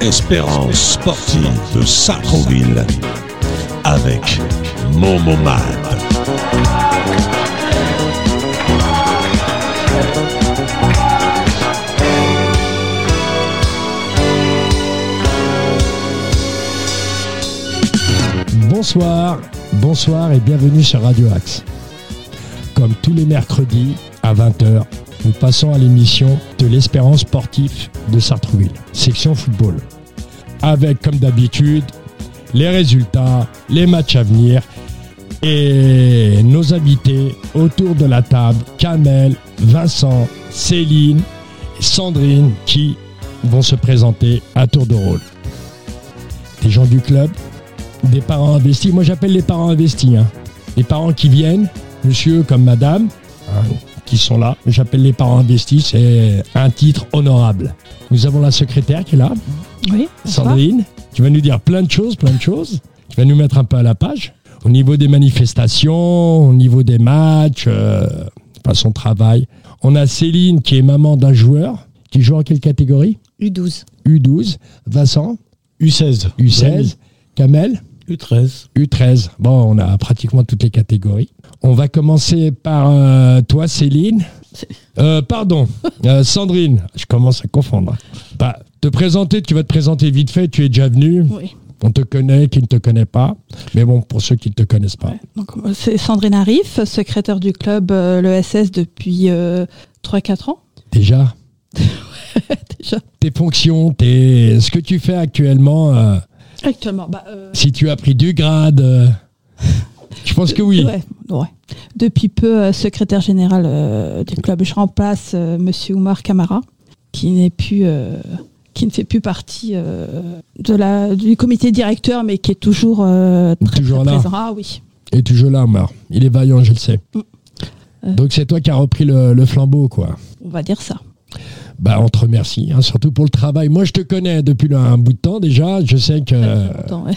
Espérance sportive de Sacroville avec Momomad. Bonsoir, bonsoir et bienvenue sur Radio Axe. Comme tous les mercredis à 20h, nous passons à l'émission de l'Espérance sportive de Sartrouville, section football. Avec, comme d'habitude, les résultats, les matchs à venir et nos invités autour de la table, Kamel, Vincent, Céline Sandrine qui vont se présenter à tour de rôle. Des gens du club, des parents investis. Moi j'appelle les parents investis. Hein. Les parents qui viennent, monsieur comme madame, hein, qui sont là. J'appelle les parents investis, c'est un titre honorable. Nous avons la secrétaire qui est là. Oui. Sandrine, tu vas nous dire plein de choses, plein de choses. Tu vas nous mettre un peu à la page. Au niveau des manifestations, au niveau des matchs, euh, pas son travail. On a Céline qui est maman d'un joueur qui joue en quelle catégorie? U12. U12. Vincent? U16. U16. Kamel? U13. U13. Bon, on a pratiquement toutes les catégories. On va commencer par euh, toi, Céline. Euh, pardon, euh, Sandrine. Je commence à confondre. Bah, te présenter, tu vas te présenter vite fait. Tu es déjà venu. Oui. On te connaît, qui ne te connaît pas. Mais bon, pour ceux qui ne te connaissent pas. Donc, c'est Sandrine Arif, secrétaire du club l'ESS depuis 3-4 ans. Déjà Déjà. Tes fonctions, tes... ce que tu fais actuellement. Actuellement, bah, Si tu as pris du grade. Je pense que oui. Ouais, ouais. Depuis peu, euh, secrétaire général euh, du club, je remplace euh, Monsieur Oumar Kamara, qui n'est plus, qui ne fait plus partie de la, du comité directeur, mais qui est toujours très, toujours là. présent. Ah oui. Il est toujours là, Oumar. Il est vaillant, je le sais. Mm. Donc c'est toi qui as repris le, flambeau, quoi. On va dire ça. Bah, on te remercie, hein, surtout pour le travail. Moi, je te connais depuis un bout de temps déjà. Je sais que. ouais.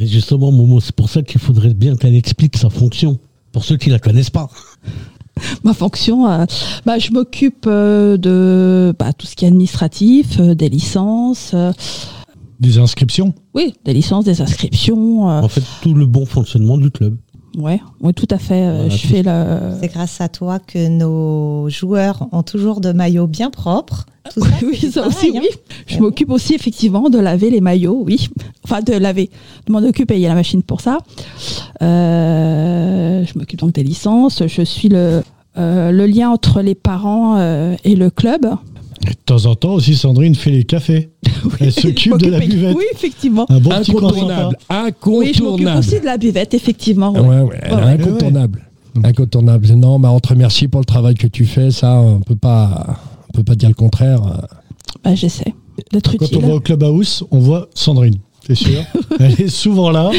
Et justement, Momo, c'est pour ça qu'il faudrait bien qu'elle explique sa fonction, pour ceux qui la connaissent pas. Ma fonction, euh, bah, je m'occupe euh, de bah, tout ce qui est administratif, euh, des licences. des inscriptions? Oui, des licences, des inscriptions. En fait, tout le bon fonctionnement du club. Ouais, oui, tout à fait. je fais le... C'est grâce à toi que nos joueurs ont toujours de maillots bien propres. Tout ça, oui, ça aussi, oui. Je m'occupe aussi effectivement de laver les maillots, oui. Enfin, de laver, de m'en occuper. Il y a la machine pour ça. Euh, je m'occupe donc des licences. Je suis le, euh, le lien entre les parents euh, et le club. Et de temps en temps aussi, Sandrine fait les cafés. Elle s'occupe de la buvette. Oui, effectivement. Un bon incontournable. Incontournable. Oui, je m'occupe aussi de la buvette, effectivement. Ouais, ouais, ouais, incontournable. Incontournable. Non, bah, on te remercie pour le travail que tu fais. Ça, on peut pas, on peut pas dire le contraire. Bah, j'essaie d'être utile. Quand on va au clubhouse, on voit Sandrine. C'est sûr. Elle est souvent là.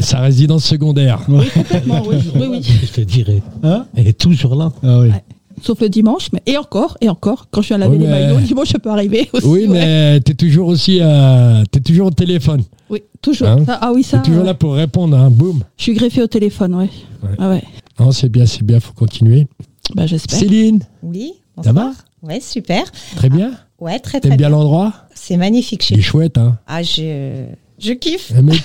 Sa résidence secondaire. Oui, complètement, oui. oui, oui. Je te dirais. Hein Elle est toujours là. Ah oui. Sauf le dimanche, mais et encore, et encore, quand je viens laver les maillots, le dimanche, ça peut arriver aussi. Oui, mais tu es toujours aussi euh, es toujours au téléphone. Oui, toujours. Hein ah oui, ça. es toujours là pour répondre, hein, boum. Je suis greffé au téléphone, ouais. ouais. Ah ouais. Non, c'est bien, c'est bien, faut continuer. Bah, j'espère. Céline Oui, Ça va Ouais, super. Très bien Ouais, très très T'aimes bien l'endroit C'est magnifique chez Il est chouette, hein Ah, je, je kiffe. Mais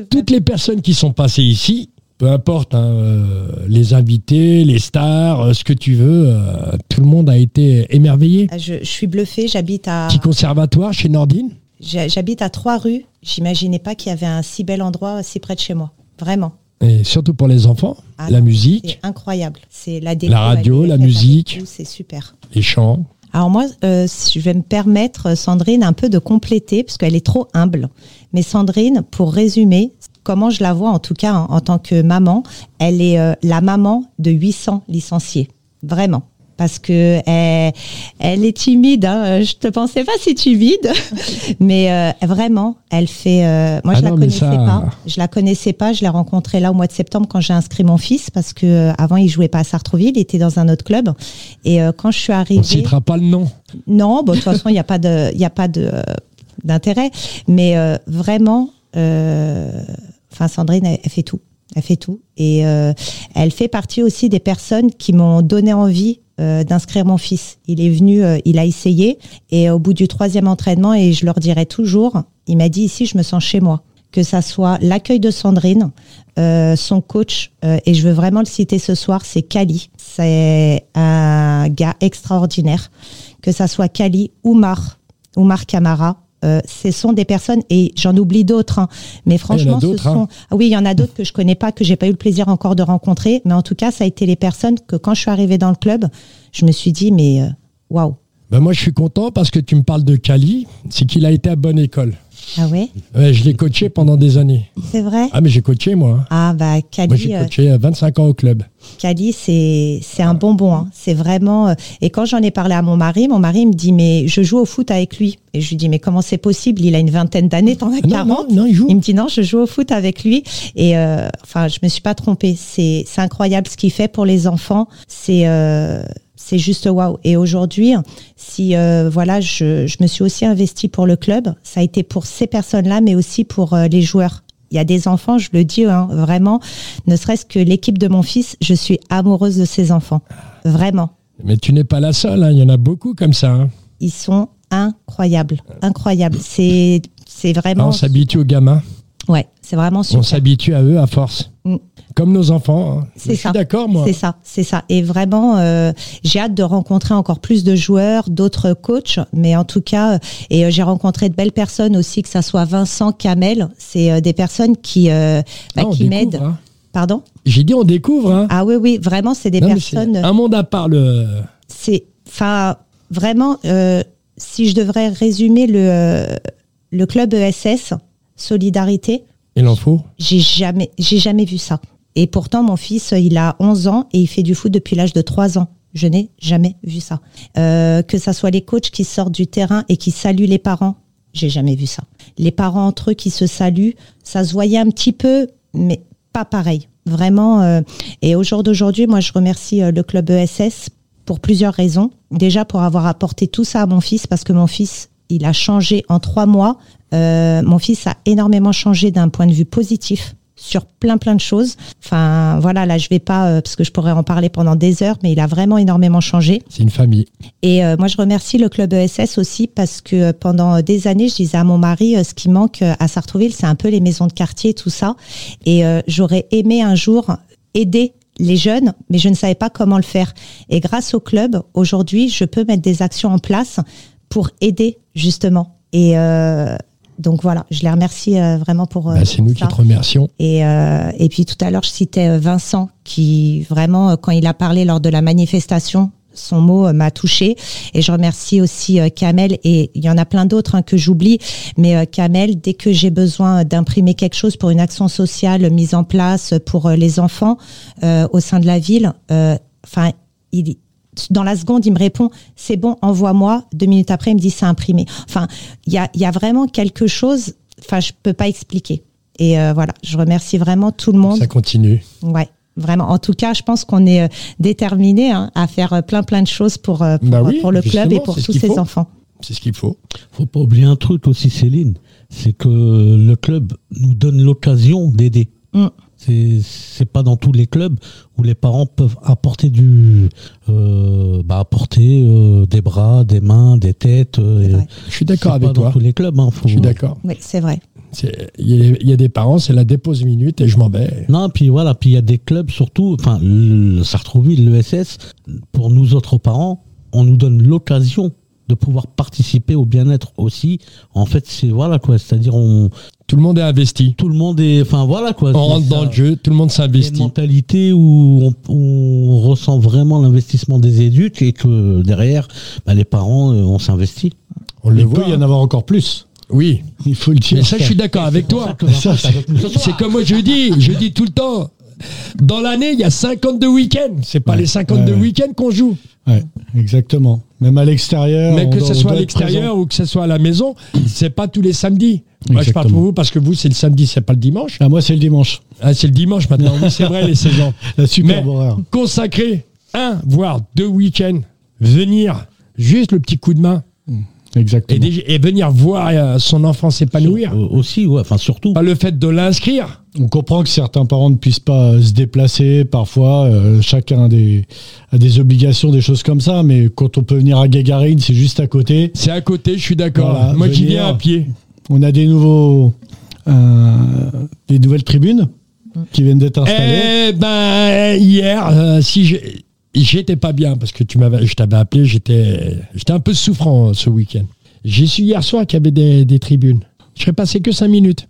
toutes les personnes qui sont passées ici, peu importe, hein, euh, les invités, les stars, euh, ce que tu veux, euh, tout le monde a été émerveillé. Ah, je, je, suis bluffée, j'habite à... Petit conservatoire chez Nordine J'habite à trois rues, j'imaginais pas qu'il y avait un si bel endroit si près de chez moi, vraiment. Et surtout pour les enfants, ah la musique. C'est incroyable. C'est la La radio, la musique. C'est super. Les chants. Alors moi, euh, je vais me permettre, Sandrine, un peu de compléter, parce qu'elle est trop humble. Mais Sandrine, pour résumer, comment je la vois en tout cas en, en tant que maman, elle est euh, la maman de 800 licenciés. Vraiment. parce que elle, elle est timide. Hein. Je te pensais pas si timide, mais euh, vraiment, elle fait. euh, moi, Ah je la non, mais connaissais ça- pas. Je la connaissais pas. Je l'ai rencontrée là au mois de septembre quand j'ai inscrit mon fils parce que euh, avant il jouait pas à Sartreville, il était dans un autre club. Et euh, quand je suis On arrivée, citera pas le nom. non, bon, de toute façon, il n'y a pas de, il a pas de euh, d'intérêt. Mais euh, vraiment, euh, enfin, Sandrine, elle, fait tout. Elle fait tout. Et euh, elle fait partie aussi des personnes qui m'ont donné envie euh, d'inscrire mon fils. Il est venu, euh, il a essayé. Et au bout du troisième entraînement, et je leur dirai toujours, il m'a dit ici, je me sens chez moi. Que ça soit l'accueil de Sandrine, euh, son coach, et je veux vraiment le citer ce soir, c'est Kali. C'est un gars extraordinaire. Que ça soit Kali, Oumar, Oumar Camara. Euh, ce sont des personnes et j'en oublie d'autres, hein, mais franchement, ce hein. sont ah oui, il y en a d'autres que je connais pas, que j'ai pas eu le plaisir encore de rencontrer, mais en tout cas, ça a été les personnes que quand je suis arrivée dans le club, je me suis dit mais euh, waouh, Ben moi, je suis content parce que tu me parles de Cali. C'est qu'il a été à bonne école. Ah ouais, Ouais, je l'ai coaché pendant des années. c'est vrai. Ah, mais j'ai coaché, moi. hein. Ah bah Moi, Kali, j'ai euh, coaché euh, 25 ans au club. Cali, c'est c'est un bonbon. Hein. C'est vraiment. euh, Et quand j'en ai parlé à mon mari, mon mari me dit mais je joue au foot avec lui. Et je lui dis mais comment c'est possible? Il a une vingtaine d'années, t'en as Ah, 40. Non, non, non, il joue. Il me dit non, je joue au foot avec lui. Et euh, enfin, je me suis pas trompée. C'est c'est incroyable ce qu'il fait pour les enfants. C'est euh, c'est juste waouh. Et aujourd'hui, si euh, voilà, je, je me suis aussi investie pour le club. Ça a été pour ces personnes-là, mais aussi pour euh, les joueurs. Il y a des enfants, je le dis hein, vraiment, ne serait-ce que l'équipe de mon fils, je suis amoureuse de ces enfants. Vraiment. Mais tu n'es pas la seule. hein. Il y en a beaucoup comme ça. hein. Ils sont incroyables. Incroyables. C'est c'est Ah, vraiment. on s'habitue aux gamins. Ouais, c'est vraiment On super. s'habitue à eux à force. Mm. Comme nos enfants. hein. C'est Je suis ça. d'accord, moi. C'est ça, c'est ça. Et vraiment, euh, j'ai hâte de rencontrer encore plus de joueurs, d'autres coachs. Mais en tout cas, euh, et euh, j'ai rencontré de belles personnes aussi, que ça soit Vincent, Kamel. C'est des personnes qui, euh, bah, Ah, on qui m'aident. hein. Pardon? J'ai dit on découvre. hein. Ah oui, oui, vraiment, c'est des Non, personnes. un monde à part. Le... C'est, enfin, vraiment, euh, si je devrais résumer le le club ESS Solidarité, Il en faut. j'ai jamais, jamais vu ça. Et pourtant, mon fils, il a 11 ans et il fait du foot depuis l'âge de 3 ans. Je n'ai jamais vu ça. Euh, que ça soit les coachs qui sortent du terrain et qui saluent les parents, j'ai jamais vu ça. Les parents entre eux qui se saluent, ça se voyait un petit peu, mais pas pareil. Vraiment. euh, et au jour d'aujourd'hui, moi, je remercie euh, le club ESS pour plusieurs raisons. Déjà pour avoir apporté tout ça à mon fils, parce que mon fils, il a changé en trois mois. Euh, mon fils a énormément changé d'un point de vue positif sur plein plein de choses. Enfin voilà, là je vais pas euh, parce que je pourrais en parler pendant des heures, mais il a vraiment énormément changé. C'est une famille. Et euh, moi, je remercie le club ESS aussi parce que euh, pendant des années, je disais à mon mari, euh, ce qui manque euh, à Sartrouville, c'est un peu les maisons de quartier, tout ça. Et euh, j'aurais aimé un jour aider les jeunes, mais je ne savais pas comment le faire. Et grâce au club, aujourd'hui, je peux mettre des actions en place pour aider justement. Et euh, donc voilà, je les remercie euh, vraiment pour euh, Bah, c'est nous qui te remercions. Et, euh, et puis tout à l'heure, je citais Vincent qui vraiment, quand il a parlé lors de la manifestation, son mot m'a touché. Et je remercie aussi euh, Kamel et il y en a plein d'autres hein, que j'oublie. Mais euh, Kamel, dès que j'ai besoin d'imprimer quelque chose pour une action sociale mise en place pour euh, les enfants au sein de la ville, enfin, il dans la seconde, il me répond c'est bon, envoie-moi. Deux minutes après, il me dit c'est imprimé. Enfin, il y a, il y a vraiment quelque chose. Enfin, je peux pas expliquer. Et euh, voilà, je remercie vraiment tout le monde. Ça continue. Ouais, vraiment. En tout cas, je pense qu'on est euh, déterminé hein, à faire euh, plein plein de choses pour pour, Bah oui, pour le club et pour ce tous qu'il ces faut. enfants. C'est ce qu'il faut. faut pas oublier un truc aussi, Céline, c'est que le club nous donne l'occasion d'aider. Mm. C'est c'est pas dans tous les clubs où les parents peuvent apporter du euh, bah apporter euh, des bras, des mains, des têtes. euh. Je suis d'accord avec pas dans toi. tous les clubs. Hein, faut- Je suis d'accord. Oui, c'est vrai. Il y, a- il y a des parents, c'est la dépose minute et je m'en vais. Non, puis voilà, puis il y a des clubs surtout, enfin le, le Sartrouville, l'ESS, pour nous autres parents, on nous donne l'occasion de pouvoir participer au bien-être aussi. En fait, c'est voilà quoi, c'est-à-dire on Tout le monde est investi. tout le monde est, enfin voilà quoi. On rentre ça. dans le jeu, tout le monde a une s'investit. mentalité où on, on ressent vraiment l'investissement des éduques et que derrière, bah, les parents, euh, on s'investit. On le Il voit. peut y en avoir encore plus. Oui. Il faut le dire. Mais ça, je suis d'accord avec toi. C'est comme moi je dis, je dis tout le temps, dans l'année, il y a 52 week-ends. C'est pas Ouais, les 52 ouais, ouais. week-ends qu'on joue. Ouais, exactement. Même à l'extérieur. Mais que ce soit à l'extérieur ou que ce soit à la maison, c'est pas tous les samedis. Moi, je parle pour vous parce que vous, c'est le samedi, c'est pas le dimanche. Ah, moi, c'est le dimanche. Ah, c'est le dimanche maintenant. Oui, c'est vrai, les saisons. La superbe horaire. Consacrer un, voire deux week-ends, venir juste le petit coup de main et, Exactement. déjà- et venir voir euh, son enfant s'épanouir. Euh, Aussi, ouais, enfin surtout. Pas le fait de l'inscrire. On comprend que certains parents ne puissent pas euh, se déplacer parfois, euh, chacun a des, a des obligations, des choses comme ça, mais quand on peut venir à Gagarine, c'est juste à côté. C'est à côté, je suis d'accord. Voilà, Moi, venir. viens à pied. On a des nouveaux, euh, des nouvelles tribunes qui viennent d'être installées. Eh ben, hier, euh, si j'ai- j'étais pas bien parce que tu m'avais, je t'avais appelé, j'étais, j'étais un peu souffrant ce week-end. J'ai su hier soir qu'il y avait des, des tribunes. Je serais passé que 5 minutes.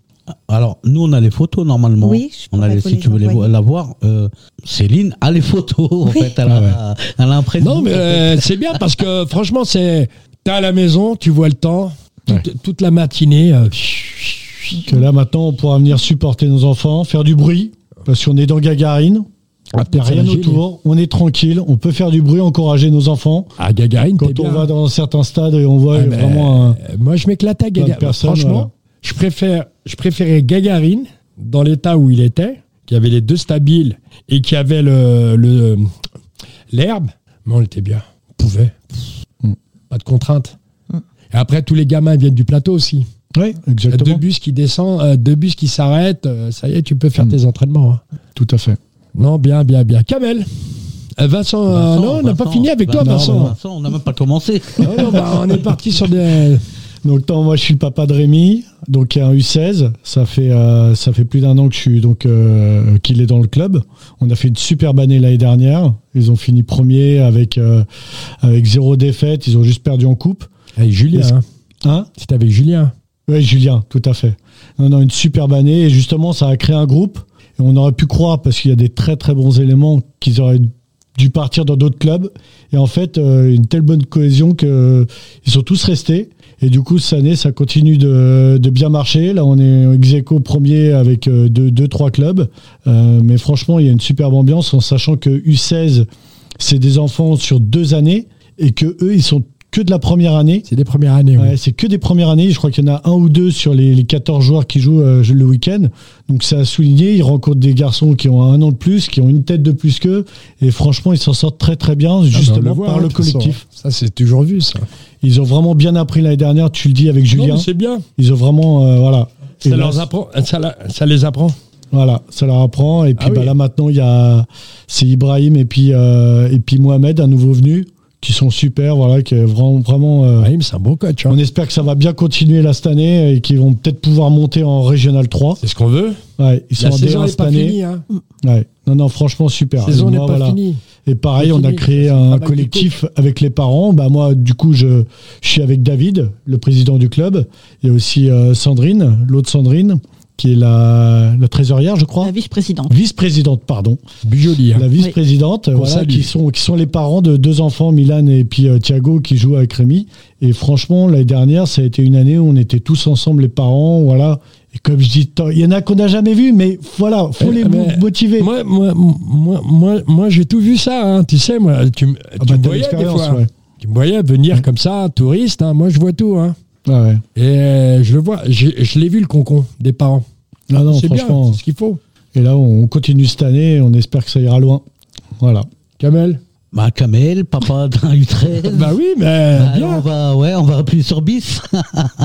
Alors, nous, on a les photos normalement. Oui, je on a les, si les tu veux les la voir. euh, Céline a les photos. En Oui. fait, elle a, elle a un prénom. Non, mais euh, c'est bien parce que franchement, c'est, t'es à la maison, tu vois le temps, toute, toute la matinée. euh, Que là maintenant, on pourra venir supporter nos enfants, faire du bruit, parce qu'on est dans Gagarine. Ah, Il n'y a peut-être rien autour, on est tranquille, on peut faire du bruit, encourager nos enfants. À Gagarine, t'es Quand on bien. va dans certains stades et on voit Ah, vraiment un, euh, Moi, je m'éclate à Gagarine. Franchement, je, préfère, je préférais Gagarine dans l'état où il était, qui avait les deux stabiles et qui avait le, le- l'herbe. Mais on était bien. On pouvait. Mm. Pas de contraintes. Et après, tous les gamins viennent du plateau aussi. Oui, Il y a deux exactement. bus qui descendent, euh, deux bus qui s'arrêtent. euh, ça y est, tu peux faire Mm. tes entraînements. hein. Tout à fait. Non, bien, bien, bien. Kamel Euh, Vincent, euh, Vincent, non, on n'a pas fini avec toi, non, Vincent. Vincent, on n'a même pas commencé. Non, non, bah, on est parti sur des. Donc tant, moi je suis le papa de Rémi, donc il y a un U16, ça fait euh, ça fait plus d'un an que je suis donc euh, qu'il est dans le club. On a fait une superbe année l'année dernière. Ils ont fini premier avec euh, avec zéro défaite. Ils ont juste perdu en coupe. Avec Julien. Hein. Hein? C'était avec Julien. Oui, Julien, tout à fait. Non, non, une superbe année et justement ça a créé un groupe. On aurait pu croire parce qu'il y a des très très bons éléments qu'ils auraient dû partir dans d'autres clubs. Et en fait, euh, une telle bonne cohésion que euh, sont tous restés. Et du coup, cette année, ça continue de, de bien marcher. Là, on est ex aequo premier avec euh, deux, deux, trois clubs. Euh, mais franchement, il y a une superbe ambiance en sachant que U16, c'est des enfants sur deux années et que eux, ils sont que de la première année. C'est des premières années. oui. Ouais, c'est que des premières années. Je crois qu'il y en a un ou deux sur les, les 14 joueurs qui jouent euh, le week-end. Donc c'est à souligner. Ils rencontrent des garçons qui ont un an de plus, qui ont une tête de plus qu'eux. Et franchement, ils s'en sortent très très bien, Ah, ben, justement voit, par hein, le façon. collectif. Ça, c'est toujours vu, ça. Ils ont vraiment bien appris l'année dernière. Tu le dis avec Julien. c'est bien. Ils ont vraiment, euh, voilà. Ça, là, leur apprend, ça, la- ça les apprend. Voilà, ça leur apprend. Et puis Ah oui. bah, là maintenant, il y a c'est Ibrahim et puis euh, et puis Mohamed, un nouveau venu, qui sont super. Voilà, qui est vraiment vraiment. euh, c'est un bon coach. hein. On espère que ça va bien continuer là cette année et qu'ils vont peut-être pouvoir monter en Régional 3. C'est ce qu'on veut. Ouais, ils sont La en saison D1 n'est cette pas année. finie. Hein. Ouais. Non, non, franchement, super. Saison Et moi, pas voilà. finie. Et pareil, on a créé un collectif avec les parents. Bah, moi, du coup, je, je suis avec David, le président du club. Il y a aussi euh, Sandrine, l'autre Sandrine, qui est la, la trésorière, je crois. La vice-présidente. Vice-présidente, pardon. Joli. hein. La vice-présidente, voilà, qui sont, qui sont les parents de deux enfants, Milan et puis euh, Thiago, qui jouent avec Rémi. Et franchement, l'année dernière, ça a été une année où on était tous ensemble, les parents, voilà. Et comme je dis, il y en a qu'on n'a jamais vu, mais voilà, faut Eh, les mais motiver. Moi, moi, moi, moi, moi, j'ai tout vu ça. hein. Tu sais, moi, tu, me- Ah tu bah, me t'as voyais des l'expérience, fois. ouais. Tu me voyais venir comme ça, touriste. hein. Moi, je vois tout. Hein. Ouais. Et euh, je le vois. Je l'ai vu le concon des parents. Non, non, c'est bien. franchement. C'est ce qu'il faut. Et là, on continue cette année on espère que ça ira loin. Voilà. Kamel. Bah, Kamel, papa d'un U13. Bah oui, mais Bah, bien. on va, ouais, on va appuyer sur bis.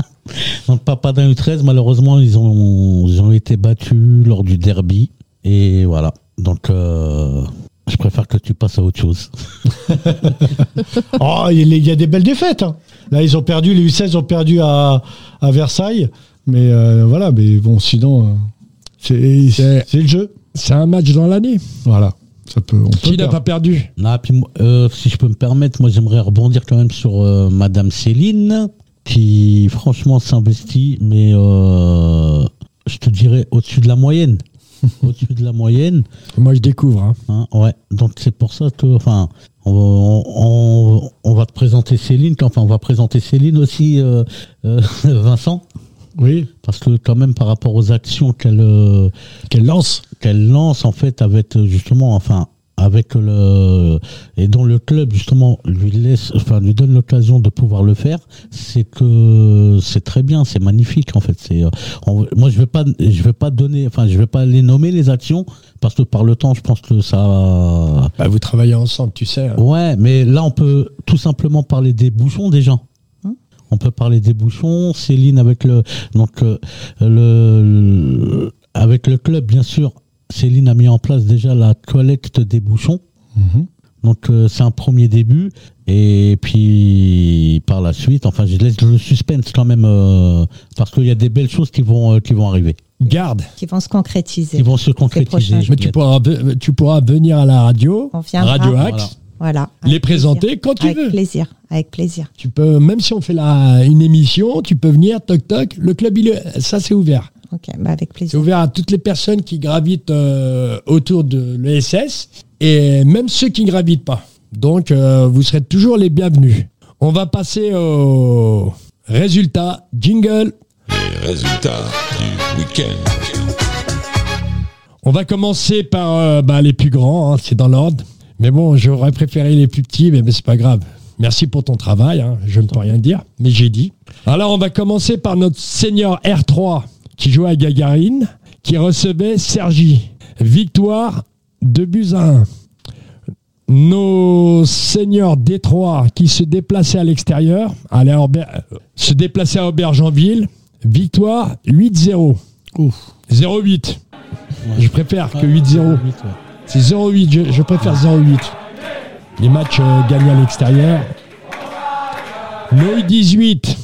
Donc, papa d'un U13, malheureusement, ils ont, ils ont été battus lors du derby. Et voilà. Donc, euh, je préfère que tu passes à autre chose. Oh, il y a- il y a des belles défaites. hein. Là, ils ont perdu, les U16 ont perdu à, à Versailles. Mais euh, voilà, mais bon, sinon, euh, c'est C'est- c'est le jeu. C'est un match dans l'année. Voilà. Ça peut, on peut Qui n'a perdre. pas perdu? Non, puis, moi, euh, si je peux me permettre, moi, j'aimerais rebondir quand même sur euh, Madame Céline, qui, franchement, s'investit, mais euh, je te dirais au-dessus de la moyenne. au-dessus de la moyenne. Moi, je découvre. hein. Hein, ouais, donc c'est pour ça que, enfin, on, on- on va te présenter Céline, enfin, on va présenter Céline aussi, euh, euh, Vincent, Oui, parce que quand même par rapport aux actions qu'elle euh, qu'elle lance. qu'elle lance en fait avec euh, justement, enfin, avec le et dont le club justement lui laisse, enfin, lui donne l'occasion de pouvoir le faire, c'est que c'est très bien, c'est magnifique en fait. C'est, euh, moi je vais pas, je vais pas donner, enfin, je vais pas les nommer les actions parce que par le temps, je pense que ça, Bah, vous travaillez ensemble, tu sais. hein. Ouais, mais là, on peut tout simplement parler des bouchons déjà. Hum. On peut parler des bouchons. Céline avec le donc euh, le, le- avec le club, bien sûr. Céline a mis en place déjà la collecte des bouchons. Mhm. Donc euh, c'est un premier début. Et puis par la suite, enfin, je laisse le suspense quand même euh, parce qu'il y a des belles choses qui vont euh, qui vont arriver, Garde. Qui vont se concrétiser. qui vont se concrétiser. Mais tu pourras, ve- tu pourras venir à la radio, On. Radio Axe, Voilà. Voilà. les Avec présenter plaisir. quand tu Avec veux. plaisir. Avec plaisir. Tu peux, même si on fait la, une émission, tu peux venir, toc toc. Le club, il est- ça c'est ouvert. Ok, bah avec C'est plaisir. ouvert à toutes les personnes qui gravitent euh, autour de l'ESS et même ceux qui ne gravitent pas. Donc, euh, vous serez toujours les bienvenus. On va passer au résultat. Jingle. Les résultats du week-end. On va commencer par euh, bah, les plus grands, hein, c'est dans l'ordre. Mais bon, j'aurais préféré les plus petits, mais, mais c'est pas grave. Merci pour ton travail, hein, je ne peux rien dire, mais j'ai dit. Alors, on va commencer par notre senior R3 qui jouait à Gagarine, qui recevait Sergi. Victoire, 2 buts à 1. Nos seniors D3 qui se déplaçaient à l'extérieur, euh, se déplaçaient à Aubergenville, victoire 8-0. 0-8. Je préfère que 8-0. C'est 0-8, je, je préfère 0-8. Les matchs euh, gagnés à l'extérieur. Noy 18.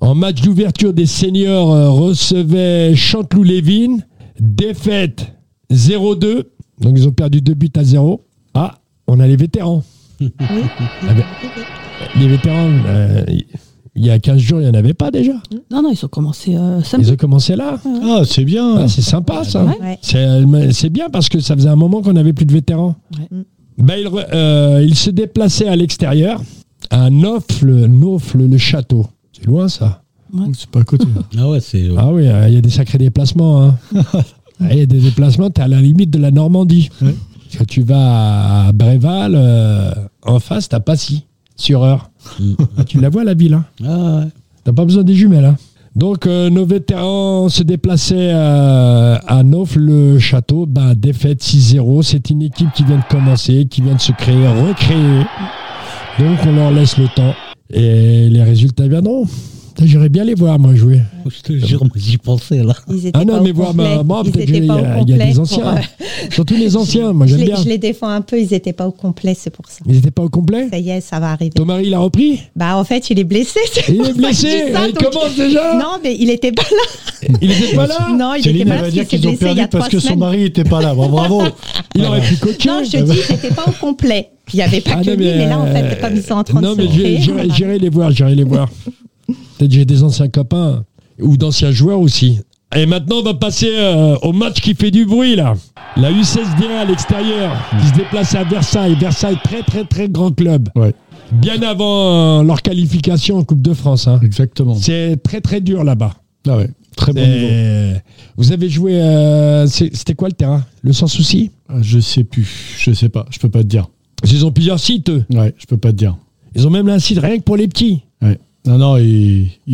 En match d'ouverture des seniors euh, recevait Chanteloup-Lévin. Défaite 0-2. Donc ils ont perdu 2 buts à 0. Ah, on a les vétérans. Ah ben, les vétérans, euh, il y a 15 jours, il n'y en avait pas déjà. Non, non, ils ont commencé euh, samedi. Ils ont commencé là. Ah, c'est bien. Ah, c'est sympa ça. Ouais. Ouais. C'est c'est bien parce que ça faisait un moment qu'on n'avait plus de vétérans. Ouais. Bah, il, euh, il se déplaçait à l'extérieur à Nofle, Nofle, le château. C'est loin ça. C'est pas à côté. Ah ouais, c'est. euh, Ah oui, euh, il y a des sacrés déplacements. hein. Ah, Il y a des déplacements, tu es à la limite de la Normandie. Ouais. Quand tu vas à Bréval, euh, en face, t'as Passy, sur heure. Ah, tu la vois la ville. Hein. Ah ouais. T'as pas besoin des jumelles. Hein. Donc, euh, nos vétérans se déplaçaient euh, à Neuf-le-Château. Bah, défaite 6-0. C'est une équipe qui vient de commencer, qui vient de se créer, recréer. Donc, on leur laisse le temps. Et les résultats viendront. J'irais bien les voir, moi, jouer. Je te jure, moi, j'y pensais là. Ils étaient Ah non, pas mais voir, complet. bah, moi, Ils peut-être étaient qu'il y, pas au a- il y a complet des anciens. euh, Surtout les anciens, moi, je, j'aime les, bien. je les défends un peu, ils étaient pas au complet, c'est pour ça. Ils n'étaient pas au complet Ça y est, ça va arriver. Ton mari, il a repris Bah en fait, il est blessé. Il pour est blessé ça, Il donc- commence déjà Non, mais il était pas là. Il n'était pas là Non, il Céline, était pas là dire qu'ils ont blessé il y perdu a parce que son mari était pas là. Bravo. Il aurait pu coacher Non, je te dis, j'étais pas au complet. Il y avait pas Ah que non, lui, mais là, en fait, comme ils sont en train non, de mais se j'ai- créer, j'irai on va- j'irai les voir, j'irai les voir. Peut-être j'ai des anciens copains ou d'anciens joueurs aussi. Et maintenant, on va passer euh, au match qui fait du bruit là. La U16D à l'extérieur, qui se déplace à Versailles. Versailles, très très très grand club. Ouais, Bien avant euh, leur qualification en Coupe de France. hein. exactement. C'est très très dur là-bas. Ah ouais, très bon niveau. Vous avez joué. euh, C'était quoi le terrain? Le sans souci? Ah, Je sais plus, je sais pas, je peux pas te dire. Ils ont plusieurs sites. eux. Ouais, je peux pas te dire. Ils ont même un site rien que pour les petits. Non, non,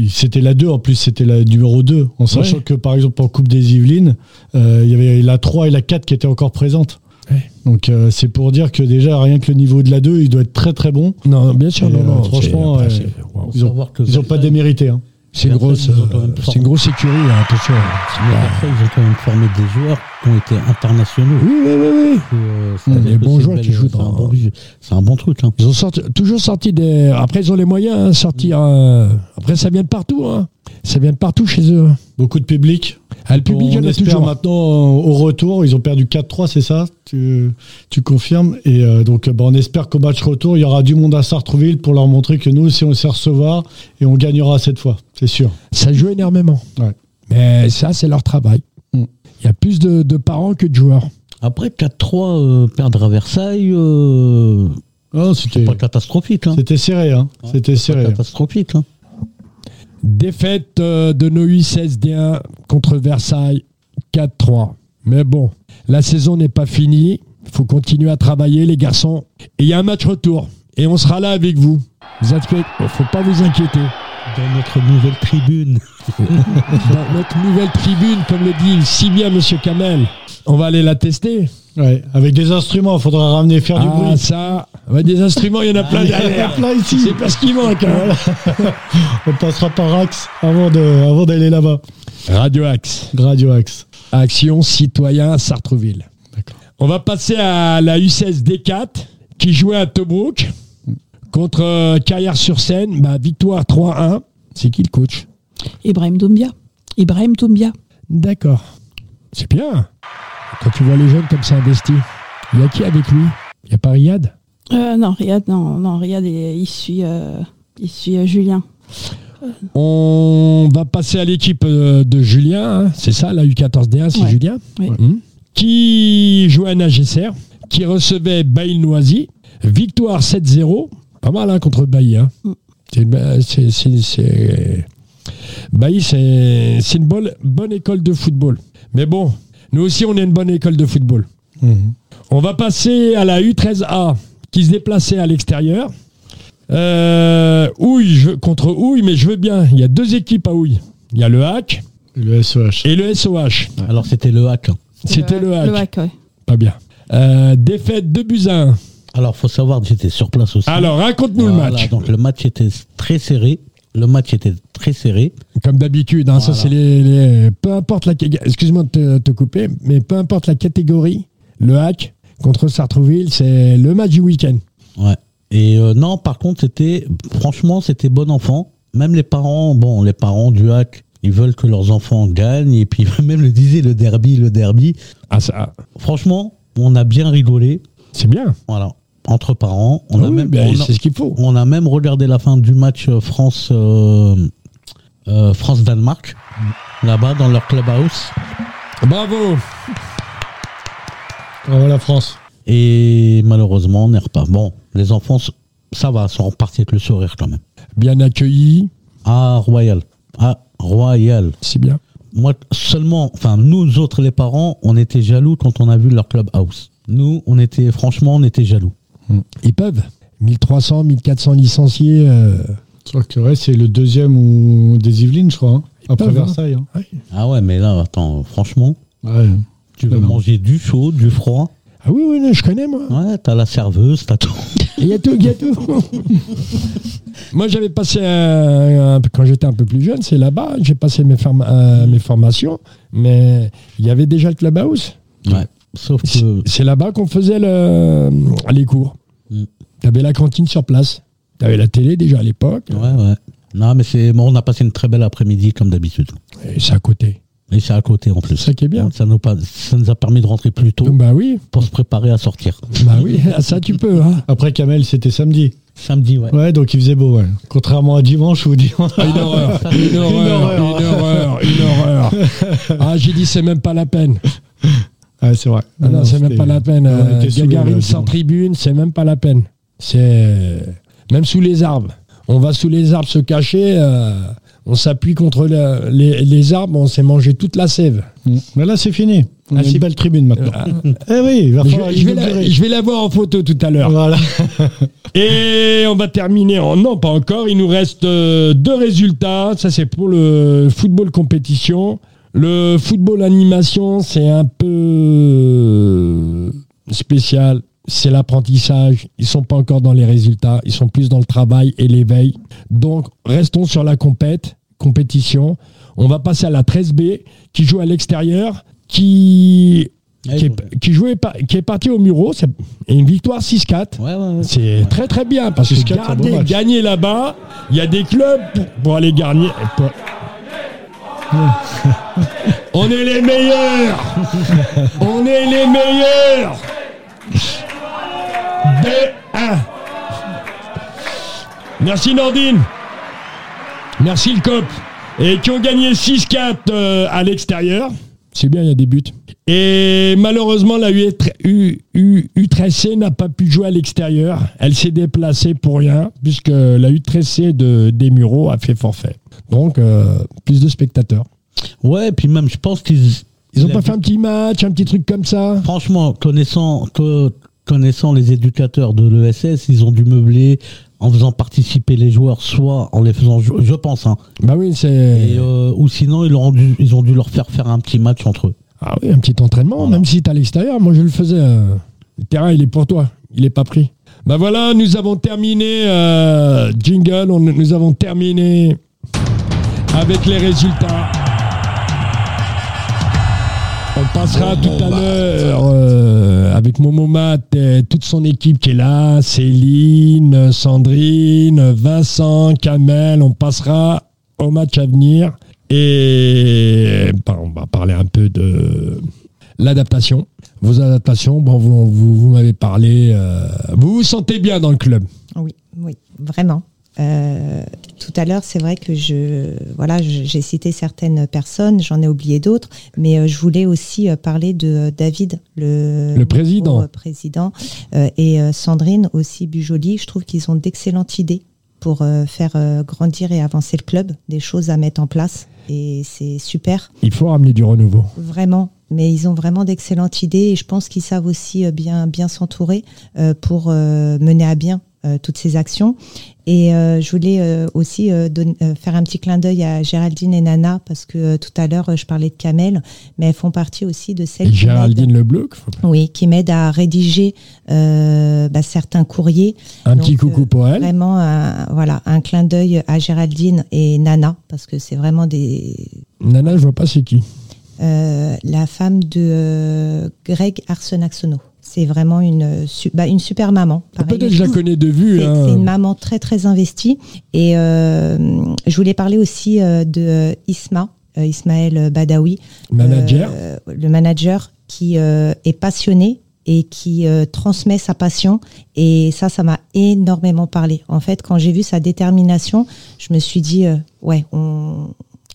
c'était la 2, en plus c'était la numéro 2. En sachant Ouais. que par exemple en Coupe des Yvelines, euh, il y avait la 3 et la 4 qui étaient encore présentes. Ouais. Donc euh, c'est pour dire que déjà rien que le niveau de la 2, il doit être très très bon. Non, bien sûr, Et, non, euh, non. franchement. Ils ont, savoir que ils ont pas démérité. Hein. C'est une grosse, euh, une grosse sécurité, hein, attention. Mais Versailles, ils ont quand même formé des joueurs qui ont été internationaux. Oui, oui, oui, oui. Euh, Mmh, c'est-à-dire les que bons c'est joueurs qui jouent c'est un dans- bon. C'est un bon truc. Hein. Ils ont sorti, toujours sorti des. Après, ils ont les moyens, hein, sortir. euh, Après, ça vient de partout. Hein. Ça vient de partout chez eux. Beaucoup de public. Ah, le public, il y on espère toujours. maintenant euh, au retour, ils ont perdu 4-3, c'est ça tu, tu confirmes Et euh, donc euh, bah, on espère qu'au match retour, il y aura du monde à Sartreville pour leur montrer que nous aussi on sait recevoir et on gagnera cette fois, c'est sûr. Ça joue énormément. Ouais. Mais ça, c'est leur travail. Mm. Il y a plus de, de parents que de joueurs. Après 4-3, euh, perdre à Versailles, euh, c'est c'était pas catastrophique. Hein. c'était serré, hein. c'était C'est pas serré. catastrophique. Hein. Défaite euh, de U16 D1 contre Versailles 4-3. Mais bon, la saison n'est pas finie. Il faut continuer à travailler, les garçons. Et il y a un match retour. Et on sera là avec vous. Vous inquiétez, faut pas vous inquiéter. Dans notre nouvelle tribune. Dans notre nouvelle tribune, comme le dit si bien Monsieur Kamel, on va aller la tester. Ouais, avec des instruments, il faudra ramener faire du Ah, bruit. ça, ouais, des instruments, il y en a plein Il y en a plein ici. C'est pas ce qui manque. hein. On passera par Axe avant de, avant d'aller là-bas. Radio Axe. Radio Axe. Action citoyen Sartreville. D'accord. On va passer à la U16 D4 qui jouait à Tobruk contre euh, Carrière-sur-Seine. Bah, victoire 3-1. C'est qui le coach? Ibrahim Doumbia. Ibrahim Doumbia. D'accord. C'est bien. Quand tu vois les jeunes comme ça investis, il y a qui avec lui? Il n'y a pas Riyad? Euh, non, Riyad, non, non, Riyad, il, il suit, euh, il suit euh, Julien. On va passer à l'équipe de Julien, hein. c'est ça, la U14D1, c'est Ouais. Julien? Oui. Mhm. Qui jouait à Nagesser, qui recevait Bailly Noisy. Victoire 7-0. Pas mal hein, contre Bailly. Hein. Mm. C'est une ba- c'est- Bailly, c'est une bonne, bonne école de football. Mais bon, nous aussi, on est une bonne école de football. Mhm. On va passer à la U13A qui se déplaçait à l'extérieur. Euh, Houille je- contre Houille, mais je veux bien. Il y a deux équipes à Houille. Il y a le HAC Et Le SOH. et le SOH. Alors c'était le hack. C'était le HAC. Le hack, ouais. Pas bien. Euh, défaite de buts à un. Alors faut savoir que j'étais sur place aussi. Alors, raconte-nous Voilà, le match. Donc le match était très serré. Le match était très serré. Comme d'habitude, hein, ça c'est les, les- Peu importe la... Excuse-moi de te, te couper, mais peu importe la catégorie, le HAC contre Sartrouville, c'est le match du week-end. Ouais. Et euh, non, par contre, c'était franchement, c'était bon enfant. Même les parents, bon, les parents du hack, ils veulent que leurs enfants gagnent. Et puis même le disait le derby, le derby. Ah, ça, Franchement, on a bien rigolé. c'est bien. Voilà, entre parents. On Ah a oui, même, ben, c'est ce qu'il faut. on a même regardé la fin du match euh, France euh, euh, France Danemark là-bas dans leur clubhouse. Bravo. Bravo la France. Et malheureusement, on n'est pas. Bon, les enfants, ça va, sont repartis avec le sourire quand même. Bien accueilli, Ah, Royal. Ah, Royal. c'est bien. Moi, seulement, enfin, nous autres, les parents, on était jaloux quand on a vu leur clubhouse. Nous, on était, franchement, on était jaloux. Ils peuvent. 1300, 1400 licenciés. euh, Je crois que ouais, c'est le deuxième ou des Yvelines, je crois. hein. Après peuvent, hein. Versailles. hein. Ah ouais, mais là, attends, franchement, Ouais. tu veux Non. manger du chaud, du froid? Ah oui, oui, non, je connais, moi. Ouais, t'as la serveuse, t'as tout. Il y a tout, il y a tout. moi, j'avais passé, un- quand j'étais un peu plus jeune, c'est là-bas, j'ai passé mes, euh, mes formations, mais il y avait déjà le clubhouse. Ouais. Sauf C'est que, c'est là-bas qu'on faisait le, les cours. Mm. Tu avais la cantine sur place. Tu avais la télé déjà à l'époque. ouais, ouais. Non, mais c'est, bon, on a passé une très belle après-midi, comme d'habitude. Et c'est à côté. Et c'est à côté, en plus. C'est ça qui est bien. Ça nous, pas, ça nous a permis de rentrer plus tôt Bah oui, pour se préparer à sortir. bah oui, ça tu peux. Hein. Après Kamel, c'était samedi. Samedi, ouais. Ouais, donc il faisait beau, ouais. Contrairement à dimanche où dimanche. Ah, une horreur, une horreur, une horreur, une horreur. Ah, j'ai dit c'est même pas la peine. Ah, c'est vrai. Ah non, c'est même pas la peine. Euh, saoulés, Gagarine sans dimanche. tribune, c'est même pas la peine. C'est même sous les arbres. On va sous les arbres se cacher. euh, on s'appuie contre le- les, les arbres. On s'est mangé toute la sève. Mm. Mais là, c'est fini. On Ah, a une c'est- belle tribune maintenant. Ah, Eh oui, il va je, falloir vais- je vais la, inaugurer. je vais la voir en photo tout à l'heure. Voilà. Et on va terminer en non, pas encore. Il nous reste euh, deux résultats. Ça, c'est pour le football compétition. Le football animation, c'est un peu spécial. C'est l'apprentissage. Ils sont pas encore dans les résultats. Ils sont plus dans le travail et l'éveil. Donc, restons sur la compète, compétition. On va passer à la 13B qui joue à l'extérieur, qui, qui, est, qui jouait pas- qui est parti au Muro. C'est une victoire 6-4. Ouais, ouais, ouais. C'est très très bien parce que 6-4, c'est un beau garder- gagner là-bas, il y a des clubs pour, pour aller gagner. pour- On est les meilleurs On est les meilleurs B1 Merci Nordine Merci le COP Et qui ont gagné 6-4 euh, à l'extérieur. C'est bien, il y a des buts. Et malheureusement, la U- U- U- U13C n'a pas pu jouer à l'extérieur. Elle s'est déplacée pour rien, puisque la U13C de, des Mureaux a fait forfait. Donc, euh, plus de spectateurs. Ouais, puis même, je pense qu'ils Ils ont pas fait un petit match, un petit truc comme ça Franchement, connaissant, co- connaissant les éducateurs de l'ESS, ils ont dû meubler en faisant participer les joueurs, soit en les faisant jouer, je pense, hein, Bah oui, c'est. euh, ou sinon ils, ont dû, ils ont dû leur faire faire un petit match entre eux. Ah oui, un petit entraînement, Voilà. même si t'es à l'extérieur. Moi, je le faisais. euh, Le terrain, il est pour toi. Il est pas pris. Bah voilà, nous avons terminé. euh, jingle, on- nous avons terminé avec les résultats. On passera tout à l'heure euh, avec Momo Mat et toute son équipe qui est là, Céline, Sandrine, Vincent, Kamel. On passera au match à venir et bah, on va parler un peu de l'adaptation. Vos adaptations, bon, vous, vous, vous m'avez parlé. euh, vous vous sentez bien dans le club? Oui, oui, vraiment. Euh, tout à l'heure, c'est vrai que je, voilà, j'ai cité certaines personnes, j'en ai oublié d'autres, mais euh, je voulais aussi euh, parler de David, le, Le président. euh, et Sandrine aussi Bujoli. Je trouve qu'ils ont d'excellentes idées pour euh, faire grandir et avancer le club, des choses à mettre en place, et c'est super. Il faut ramener du renouveau. Vraiment, mais ils ont vraiment d'excellentes idées et je pense qu'ils savent aussi bien, bien s'entourer pour mener à bien toutes ces actions. Et euh, je voulais euh, aussi euh, donner- euh, faire un petit clin d'œil à Géraldine et Nana parce que euh, tout à l'heure euh, je parlais de Kamel, mais elles font partie aussi de celles Et qui Géraldine Leblouc, faut- oui, qui m'aident à rédiger euh, bah, certains courriers un Donc, petit coucou euh, pour elle. Vraiment, un, voilà, un clin d'œil à Géraldine et Nana, parce que c'est vraiment des, Nana, je vois pas c'est qui. euh, la femme de euh, Greg Arsenaxono. C'est vraiment une, bah, une super maman. Pareil. Peut-être je la connais de vue. C'est hein. une maman très très investie. Et euh, je voulais parler aussi euh, de Isma, euh, Ismaël Badawi, Manager. euh, le manager qui est passionné et qui transmet sa passion. Et ça, ça m'a énormément parlé. En fait, quand j'ai vu sa détermination, je me suis dit, ouais, on,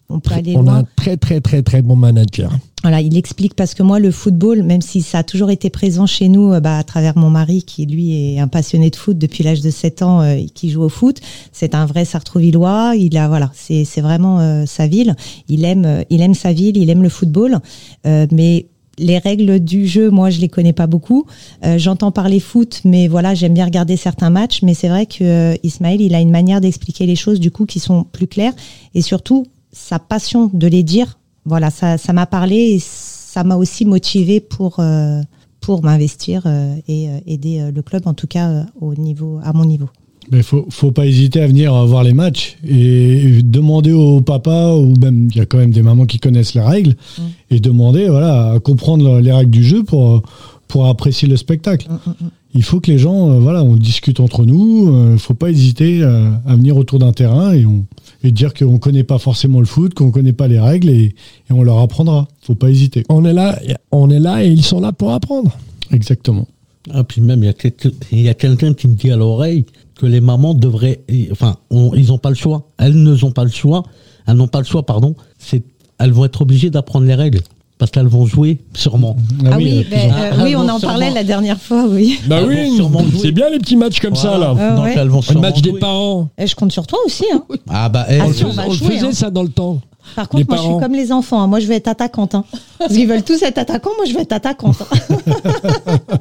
on peut aller on a loin. un très très très très bon manager. Voilà, il explique parce que moi, le football, même si ça a toujours été présent chez nous, euh, bah, à travers mon mari, qui lui est un passionné de foot depuis l'âge de 7 ans, euh, qui joue au foot, c'est un vrai Sartrouvillois. Il a, voilà, c'est c'est vraiment euh, sa ville. Il aime, euh, il aime sa ville, il aime le football, Euh, mais les règles du jeu, moi, je les connais pas beaucoup. Euh, J'entends parler foot, mais voilà, j'aime bien regarder certains matchs. Mais c'est vrai que euh, Ismaël, il a une manière d'expliquer les choses, du coup, qui sont plus claires, et surtout sa passion de les dire voilà, ça, ça m'a parlé et ça m'a aussi motivé pour, euh, pour m'investir euh, et euh, aider le club, en tout cas au niveau, à mon niveau. Mais faut, faut pas hésiter à venir voir les matchs et demander au papa ou même il y a quand même des mamans qui connaissent les règles Mm. et demander voilà à comprendre les règles du jeu pour pour apprécier le spectacle. Mm, mm. Il faut que les gens voilà on discute entre nous. euh, faut pas hésiter euh, à venir autour d'un terrain et on et dire qu'on connaît pas forcément le foot, qu'on connaît pas les règles et, et on leur apprendra. Faut pas hésiter. On est là, on est là et ils sont là pour apprendre. Exactement. Ah, puis même, il y a quelqu'un il y a quelqu'un qui me dit à l'oreille que les mamans devraient. Enfin, on- ils n'ont pas le choix. Elles ne ont pas le choix. Elles n'ont pas le choix, pardon. C'est, elles vont être obligées d'apprendre les règles. Parce qu'elles vont jouer, sûrement. Ah, oui, euh, ben, en- euh, Ah, oui, on en sûrement. parlait la dernière fois, oui. Bah oui, c'est bien les petits matchs comme ça là. Ah, Donc ouais. elles vont Le match des jouer. parents. Et je compte sur toi aussi. Hein. Ah bah, eh, Ah, On, si, on on le jouer, faisait hein. ça dans le temps. Par contre, Les moi, je suis comme les enfants. hein. Moi, je vais être attaquante. hein. Parce qu'ils veulent tous être attaquants. Moi, je vais être attaquante. hein.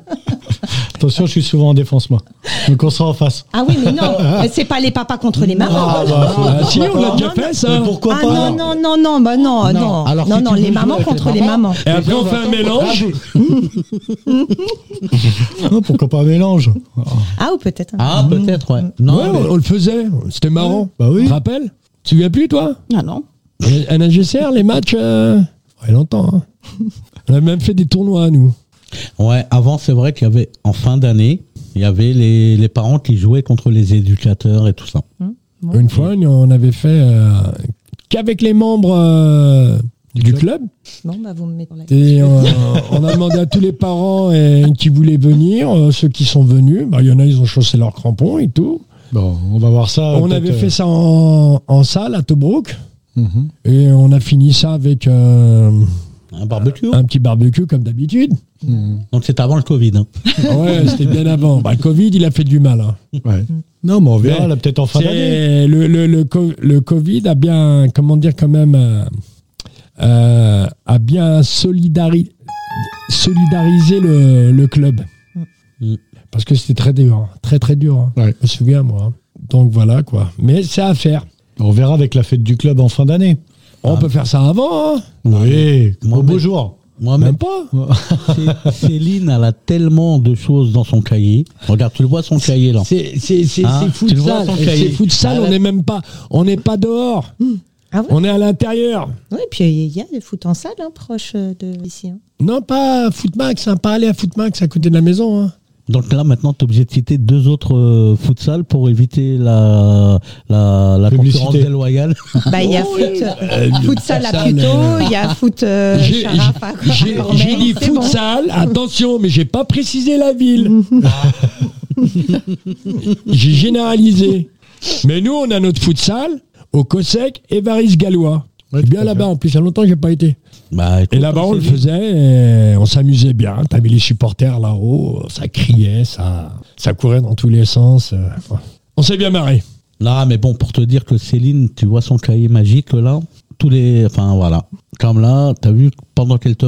Attention, je suis souvent en défense moi. Donc on sera en face. Ah oui, mais non. C'est pas les papas contre les mamans. Ah, bah, faut- Ah, si, on l'a non, déjà non, fait ça. Mais pourquoi Ah pas non, non, non, non, bah non, Non. non. Alors, non, si non, les mamans contre les les mamans. Et après on fait un mélange. Non, pourquoi pas un mélange Ah, ou peut-être. Ah, peut-être, ouais. Non, ouais, mais- on, le faisait. C'était marrant. Bah oui. Tu te rappelles? Tu te souviens plus toi? Ah non. La GCR, les matchs, euh... ouais, longtemps. hein. On a même fait des tournois, nous. Ouais, avant, c'est vrai qu'il y avait, en fin d'année, il y avait les, les parents qui jouaient contre les éducateurs et tout ça. Bon. Une fois, on avait fait euh, qu'avec les membres euh, Du du, club. club. Bon, bah, vous me mettez dans la Et euh, on a demandé à tous les parents qui voulaient venir, euh, ceux qui sont venus. Bah, Il y en a, ils ont chaussé leurs crampons et tout. Bon, on va voir ça. on avait fait ça en, en salle à Tobruk. Mhm. Et on a fini ça avec euh, Un barbecue. un petit barbecue comme d'habitude. Mhm. Donc c'est avant le Covid. hein. Ouais, c'était bien avant. Bah, le Covid, il a fait du mal. hein. Ouais. Non, mais on verra Mais là peut-être en fin d'année. Le, le, le, co- le Covid a bien, comment dire, quand même, euh, euh, à bien solidari- solidariser le, le club. Mm. Parce que c'était très dur, hein. très très dur. hein. Ouais. Je me souviens, moi. Donc voilà, quoi. Mais c'est à faire. On verra avec la fête du club en fin d'année. On peut faire ça avant, hein. Oui, Moi, au beau mais- jour. Moi-même, même pas. Cé- Céline, elle a tellement de choses dans son cahier. Regarde, tu le vois son cahier là. C'est c'est c'est Hein, le son cahier. C'est futsal. Ah, on n'est même pas. On n'est pas dehors. Ah ouais On est à l'intérieur. Oui, puis il y a des foot en salle hein, proche euh, de ici. hein. Non, pas Footmax. Hein, pas aller à Footmax à côté de la maison. Hein. Donc là, maintenant, tu es obligé de citer deux autres euh, futsal pour éviter la, la, la concurrence déloyale. Bah, il y a Oh, foot, euh, futsal à Puto, il y a foot euh, J'ai dit bon. futsal, attention, mais j'ai pas précisé la ville. j'ai généralisé. Mais nous, on a notre futsal au Cossec et Varis Gallois. Ouais, bien là-bas, en plus, il y a longtemps que j'ai pas été. Bah, écoute, Et là-bas, on le faisait, et on s'amusait bien. T'avais les supporters là-haut, ça criait, ça, ça courait dans tous les sens. euh, On s'est bien marré. Non, mais bon, pour te dire que Céline, tu vois son cahier magique là, tous les, enfin voilà, comme là, t'as vu pendant qu'elle te,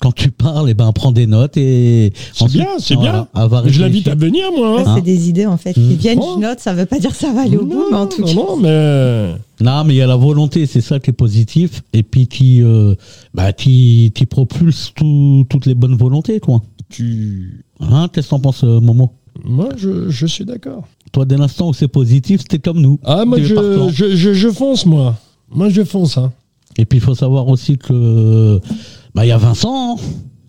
quand tu parles, et ben, elle prend des notes et C'est bien, c'est voilà, bien. Je l'invite à venir, moi. Hein. c'est des idées en fait Mmh. qui viennent. Oh. Je note, ça veut pas dire que ça va aller au bout, mais en tout non, cas. non, mais Non, mais il y a la volonté, c'est ça qui est positif, et puis qui, euh, bah, qui, qui propulse tout- toutes les bonnes volontés, quoi. tu. Hein, qu'est-ce que t'en penses, euh, Momo? Moi, je, je suis d'accord. Toi, dès l'instant où c'est positif, c'était comme nous. Ah, moi, je, je, je, je fonce, moi. Moi, je fonce. Hein. Et puis il faut savoir aussi que bah il y a Vincent, hein.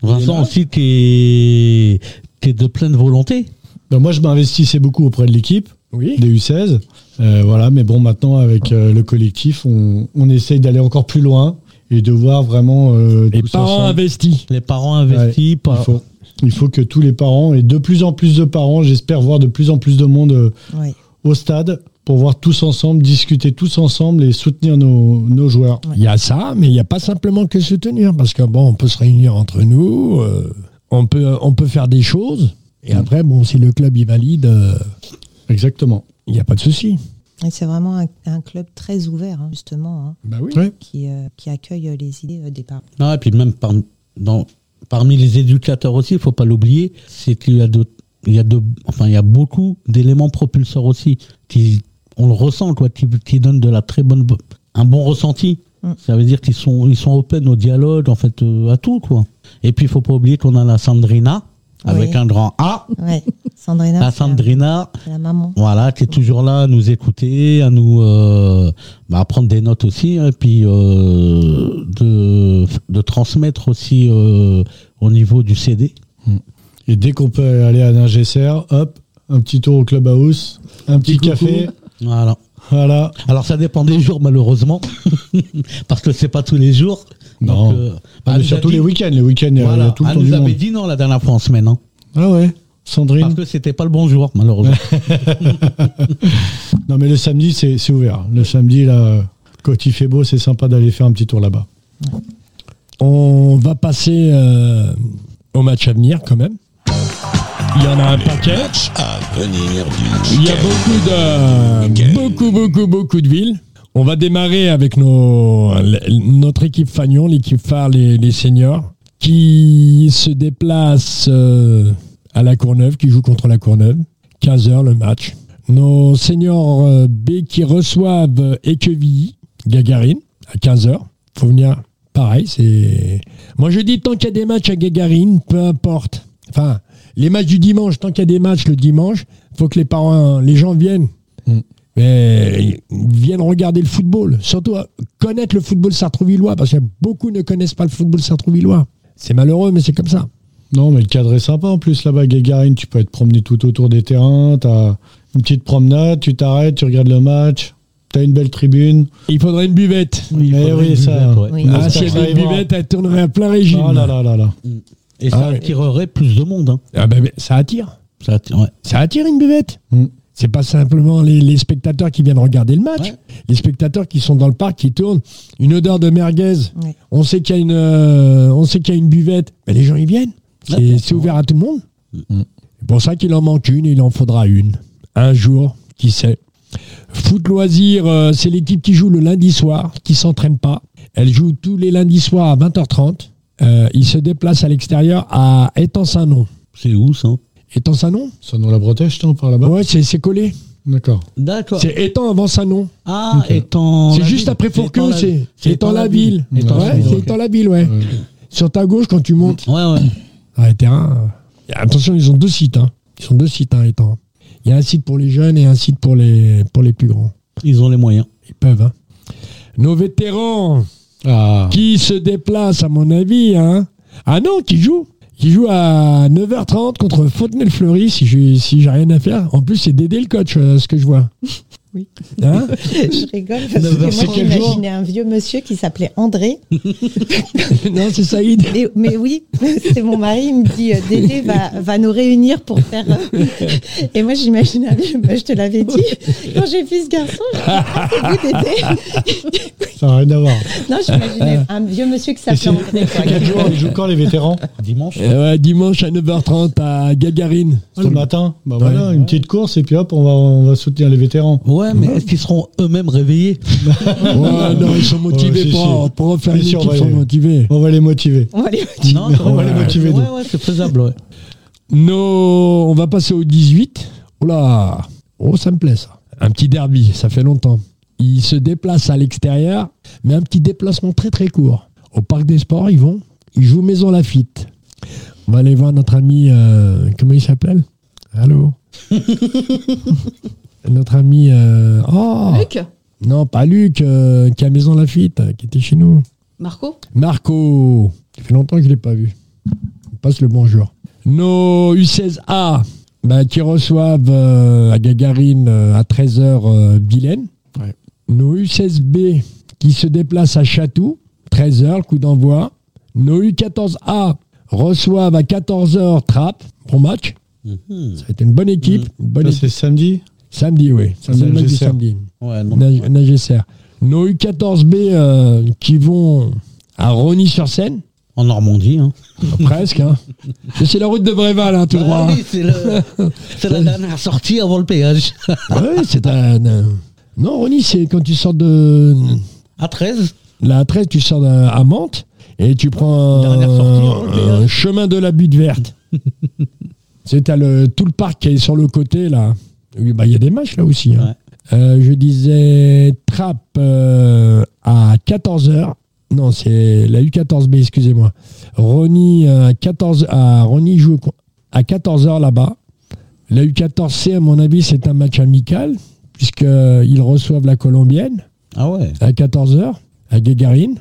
Vincent aussi qui est qui est de pleine volonté. Ben, moi, je m'investissais beaucoup auprès de l'équipe Oui. des U16. Euh, voilà, mais bon, maintenant, avec euh, le collectif, on, on essaye d'aller encore plus loin et de voir vraiment. euh, Les tous parents ensemble. investis. Les parents investis Il par faut, il faut que tous les parents, et de plus en plus de parents, j'espère voir de plus en plus de monde euh, au stade pour voir tous ensemble, discuter tous ensemble et soutenir nos, nos joueurs. Il y a ça, mais il n'y a pas simplement que soutenir. Parce que, bon, on peut se réunir entre nous, euh, on, peut, on peut faire des choses. Et après, bon, si le club y valide, euh, Exactement. il n'y a pas de souci. Et c'est vraiment un, un club très ouvert, hein, justement, hein, Bah oui. Ouais. qui, euh, qui accueille euh, les idées euh, des parents. Non, et puis même par- dans, parmi les éducateurs aussi, il faut pas l'oublier, c'est qu'il y a de il y a de enfin il y a beaucoup d'éléments propulseurs aussi qui on le ressent quoi qui, qui donnent de la très bonne un bon ressenti. Mm. Ça veut dire qu'ils sont ils sont open au dialogue en fait euh, à tout quoi. Et puis il faut pas oublier qu'on a la Sandrina avec Oui. un grand A, Ouais. Sandrina, la Sandrina c'est la maman. Voilà, qui est toujours là à nous écouter, à nous euh, bah, à prendre des notes aussi, hein, et puis euh, de, de transmettre aussi euh, au niveau du CD. Et dès qu'on peut aller à Ningesser, hop, un petit tour au clubhouse, un petit, Petit café. Voilà. Voilà. Alors ça dépend des jours malheureusement, parce que c'est pas tous les jours. Non. Donc, euh, Ah, mais surtout dit- les week-ends. Les week-ends, il il y Voilà, a tout le elle temps nous du avait monde. dit non la dernière fois en semaine, hein, Ah ouais, parce Sandrine. que c'était pas le bon jour malheureusement. Non, mais le samedi, c'est c'est ouvert. Le samedi, là, quand il fait beau, c'est sympa d'aller faire un petit tour là-bas. On va passer euh, au match à venir quand même. Il y en a un paquet. À venir du Il y a beaucoup de beaucoup beaucoup beaucoup de villes. On va démarrer avec nos, notre équipe Fagnon, l'équipe phare, les, les seniors, qui se déplace euh, à la Courneuve, qui joue contre la Courneuve. 15h le match. Nos seniors euh, B qui reçoivent euh, Équevilly, Gagarine, à 15h. Faut venir. Pareil, c'est. Moi je dis tant qu'il y a des matchs à Gagarine, peu importe. Enfin, les matchs du dimanche, tant qu'il y a des matchs le dimanche, faut que les parents, les gens viennent. Mm. Mais viennent regarder le football. Surtout euh, connaître le football sartrouvillois, parce que beaucoup ne connaissent pas le football sartrouvillois. C'est malheureux, mais c'est comme ça. Non, mais le cadre est sympa en plus là-bas, Gagarine. Tu peux être promené tout autour des terrains. Tu as une petite promenade, tu t'arrêtes, tu regardes le match. Tu as une belle tribune. Il faudrait une buvette. Eh faudrait oui, une ça. buvette, ouais. Oui. Ah, si ça avait une buvette, elle tournerait à plein régime. Oh là là là là. Et ça Ah ouais. attirerait plus de monde. Hein. Ah ben, ça attire. Ça attire- ouais. Ça attire une buvette. Mm. C'est pas simplement les, les spectateurs qui viennent regarder le match. Ouais. Les spectateurs qui sont dans le parc, qui tournent. Une odeur de merguez. Ouais. On sait qu'il y a une, euh, on sait qu'il y a une buvette. Mais les gens y viennent. C'est ouvert à tout le monde. Mm. C'est pour ça qu'il en manque une. Il en faudra une. Un jour, qui sait. Foot loisir, euh, c'est l'équipe qui joue le lundi soir, qui s'entraîne pas. Elle joue tous les lundis soirs à 20h30. Euh, il se déplace à l'extérieur à Étang-Saint-Nom. C'est où ça Étang-Saint-Nom Ça dans la Bretèche, non, par là-bas Ouais, c'est c'est collé. D'accord. D'accord. C'est Étang avant Saint-Nom. Ah, Ok. étant. C'est la juste ville. après Fourqueux, la- c'est c'est Étang la ville. Étang la Ouais, ville, c'est ok. Étang la ville, ouais. Ouais. Sur ta gauche, quand tu montes Ouais, ouais. dans les terrains. euh, attention, ils ont deux sites. Hein. Ils sont deux sites, hein, Étang. Il y a un site pour les jeunes et un site pour les, pour les plus grands. Ils ont les moyens. Ils peuvent. Hein. Nos vétérans Ah. qui se déplacent, à mon avis. Hein. Ah non, qui jouent. Qui jouent à 9h30 contre Fontenay-le-Fleury, si j'ai si j'ai rien à faire. En plus, c'est Dédé le coach, euh, ce que je vois. Oui. Hein Je rigole parce Neuf que moi j'imaginais un vieux monsieur qui s'appelait André. non, c'est Saïd. Mais, mais oui, c'est mon mari, il me dit euh, Dédé va, va nous réunir pour faire. euh, Et moi j'imaginais un vieux, bah, je te l'avais dit, quand j'ai vu ce garçon, je me suis dit, ah, vous Dédé Ça n'a rien à voir. Non, j'imaginais un vieux monsieur qui Et s'appelait André. c'est quel jour Ils jouent quand les vétérans? Dimanche. Euh, ouais, dimanche à 9h30 à Gagarine. Ce matin. Bah voilà, Ouais. une petite course et puis hop, on va, on va soutenir les vétérans. Ouais, mais est-ce qu'ils seront eux-mêmes réveillés Ouais, non, ils sont motivés Ouais, pour, pour refaire une équipe, ils sont les- motivés. On va les motiver. On va aller Non, On va les motiver, Ouais, ouais, c'est faisable, ouais. On va passer au 18. Oh là Oh, ça me plaît ça. Un petit derby, ça fait longtemps. Ils se déplacent à l'extérieur, mais un petit déplacement très très court. Au Parc des Sports, ils vont. Ils jouent Maison Lafitte. On va aller voir notre ami... euh, comment il s'appelle? Allô? Notre ami... euh, oh Luc Non, pas Luc, euh, qui est à Maison Lafitte, qui était chez nous. Marco Marco, ça fait longtemps que je ne l'ai pas vu. On passe le bonjour. Nos U16A bah, qui reçoivent euh, à Gagarine euh, à 13h euh, Vilaine. Ouais. Nos U16B qui se déplacent à Chatou, 13h, le coup d'envoi. Nos U14A reçoivent à 14h Trappes, bon match. Mhm. Ça a été une bonne équipe. une bonne Ça, équipe. c'est samedi Samedi, oui. Ça, c'est le match du Nagesser. samedi. Ouais, non. Na- Nagesser. Nos U14B euh, qui vont à Rony-sur-Seine. En Normandie, hein. Presque, hein. C'est la route de Bréval, hein, tout Bah droit. oui, c'est la dernière sortie avant le péage. Ah ouais, c'est un. Non, Ronny, c'est quand tu sors de. À 13 La 13, tu sors à Mantes et tu prends un, sortie un chemin de la butte verte. c'est le, tout le parc qui est sur le côté, là. Oui, bah, il y a des matchs là aussi. hein. Ouais. Euh, je disais Trappe euh, à 14h. Non, c'est la U14B, excusez-moi. Ronny, euh, à 14, à Ronny joue à 14h là-bas. La U14C, à mon avis, c'est un match amical, puisqu'ils reçoivent la Colombienne Ah ouais. à 14h, à Guégarine.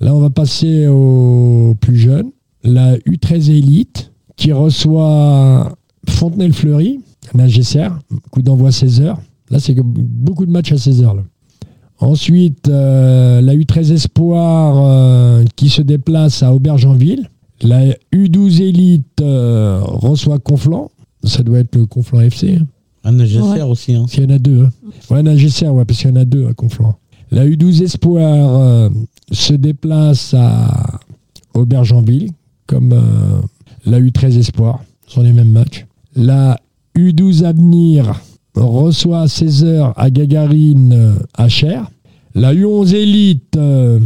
Là, on va passer aux plus jeunes. La U13 Elite, qui reçoit Fontenay-le-Fleury, Nagesser, coup d'envoi 16h. Là, c'est beaucoup de matchs à 16h. Là. Ensuite, euh, la U13 Espoir euh, qui se déplace à Aubergenville. La U12 Elite euh, reçoit Conflans. Ça doit être le Conflans FC. hein. Un Nagesser Ouais. aussi, hein. S'il y en a deux. Hein. Ouais, Nagesser, ouais, parce qu'il y en a deux à Conflans. La U12 Espoir euh, se déplace à Aubergenville, comme euh, la U13 Espoir. Ce sont les mêmes matchs. La U12 Avenir reçoit à 16h à Gagarine euh, à Cher. La U11 Élite, euh,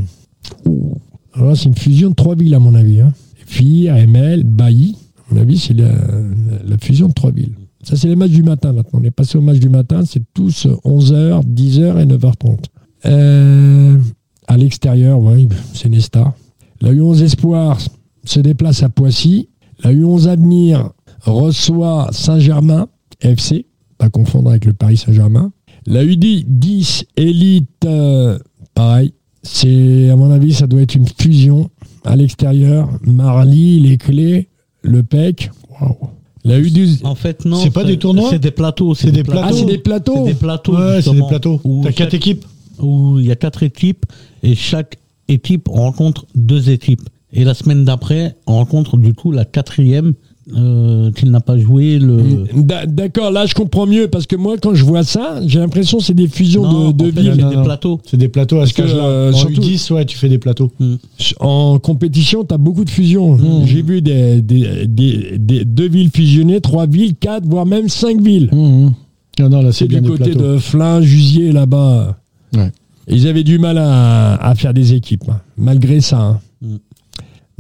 c'est une fusion de trois villes à mon avis. Hein. FIR, ML, Bailly. À mon avis, c'est la fusion de trois villes. Ça, c'est les matchs du matin maintenant. On est passé au match du matin. C'est tous 11h, 10h et 9h30. Euh, à l'extérieur, oui, c'est Nesta. La U11 Espoir se déplace à Poissy. La U11 Avenir reçoit Saint-Germain FC, pas confondre avec le Paris Saint-Germain. La U10 Elite, euh, pareil. C'est, à mon avis, ça doit être une fusion à l'extérieur. Marly, les clés, le PEC. Waouh. La U12. En fait, non. C'est pas des tournois C'est des plateaux. C'est des plateaux. Ah, c'est des plateaux. C'est des plateaux. Ouais, c'est des plateaux. T'as quatre équipes Où il y a quatre équipes et chaque équipe rencontre deux équipes. Et la semaine d'après, on rencontre du coup la quatrième euh, qui n'a pas joué le. D'a- D'accord, là je comprends mieux parce que moi quand je vois ça, j'ai l'impression que c'est des fusions Non, de, de villes. c'est des plateaux. C'est des plateaux à Parce ce que, euh, En surtout- U10, ouais, tu fais des plateaux. En compétition, tu as beaucoup de fusions. Mmh. J'ai vu des, des- des- des- deux villes fusionnées, trois villes, quatre, voire même cinq villes. Non, non, là, c'est du des côté plateaux. de Flins, Jusier, là-bas. Ouais. Ils avaient du mal à, à faire des équipes, hein, malgré ça. hein. Mm.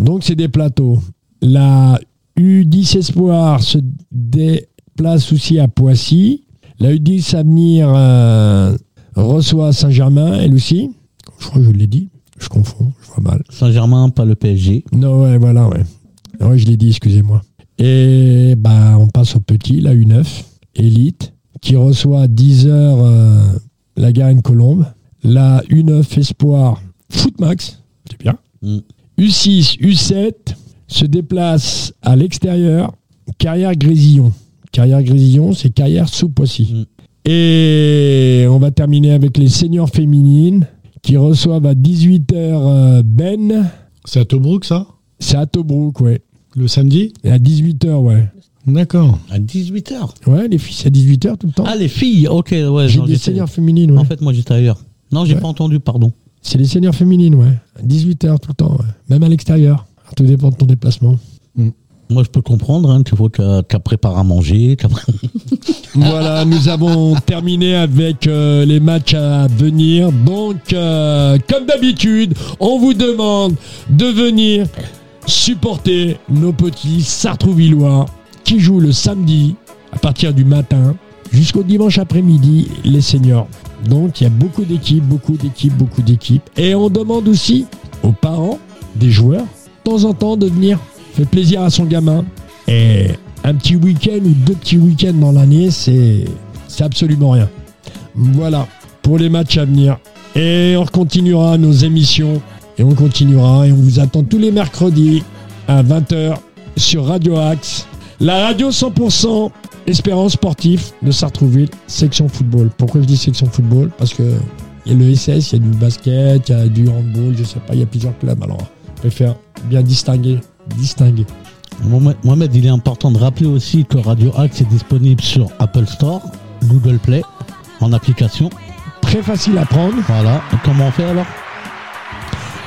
Donc, c'est des plateaux. La U10 Espoir se déplace aussi à Poissy. La U10 Avenir euh, reçoit Saint-Germain, elle aussi. Je crois que je l'ai dit. Je confonds, je vois mal. Saint-Germain, pas le PSG. Non, ouais, voilà, ouais. Ouais, je l'ai dit, excusez-moi. Et bah, on passe au petit, la U9, Elite, qui reçoit à 10h euh, la Garenne Colombe. La U9 Espoir, Footmax, c'est bien. Mm. U6, U7 se déplace à l'extérieur, Carrière Grésillon. Carrière Grésillon, c'est Carrière sous Poissy. Mm. Et on va terminer avec les seniors féminines qui reçoivent à 18h Ben. C'est à Tobruk, ça? C'est à Tobruk, ouais. Le samedi? Et à 18h, ouais. D'accord. À 18h. Ouais, les filles, c'est à 18h tout le temps. Ah, les filles, ok, ouais. J'ai non, des seniors féminines, ouais. En fait, moi, j'étais ailleurs. Non, j'ai Ouais. pas entendu, pardon. C'est les seniors féminines, ouais. À 18h tout le temps, ouais. Même à l'extérieur. Tout dépend de ton déplacement. Moi, je peux comprendre, hein, tu vois, préparer à manger, Voilà, nous avons terminé avec euh, les matchs à venir. Donc, euh, comme d'habitude, on vous demande de venir supporter nos petits Sartrouvillois qui jouent le samedi à partir du matin jusqu'au dimanche après-midi, les seniors. Donc, il y a beaucoup d'équipes, beaucoup d'équipes, beaucoup d'équipes. Et on demande aussi aux parents des joueurs, temps en temps, de venir faire plaisir à son gamin. Et un petit week-end ou deux petits week-ends dans l'année, c'est absolument rien. Voilà pour les matchs à venir. Et on continuera nos émissions et on continuera et on vous attend tous les mercredis à 20h sur Radio Axe, la radio 100% Espérance sportif de Sartrouville, section football. Pourquoi je dis section football? Parce que il y a le SS, il y a du basket, il y a du handball, je sais pas, il y a plusieurs clubs. Alors, je préfère bien distinguer, distinguer. Mohamed, il est important de rappeler aussi que Radio Axe est disponible sur Apple Store, Google Play, en application. Très facile à prendre. Voilà. Et comment on fait alors?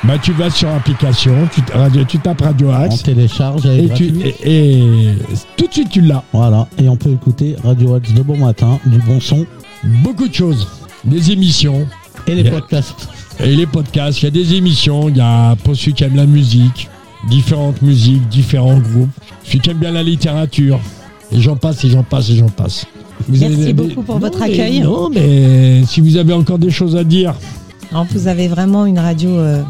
Bah, tu vas sur application, tu, radio, tu tapes Radio On Axe télécharge elle est et, tu, et, et tout de suite tu l'as. Voilà. Et on peut écouter Radio Axe de bon matin, du bon son Beaucoup de choses, des émissions et les Yeah. podcasts. Et les podcasts. Il y a des émissions, il y a pour ceux qui aiment la musique, différentes musiques, différents groupes. Ceux qui aiment bien la littérature. Et j'en passe et j'en passe et j'en passe. Vous Merci avez- beaucoup pour votre mais- accueil. Non, mais si vous avez encore des choses à dire, vous avez vraiment une radio euh,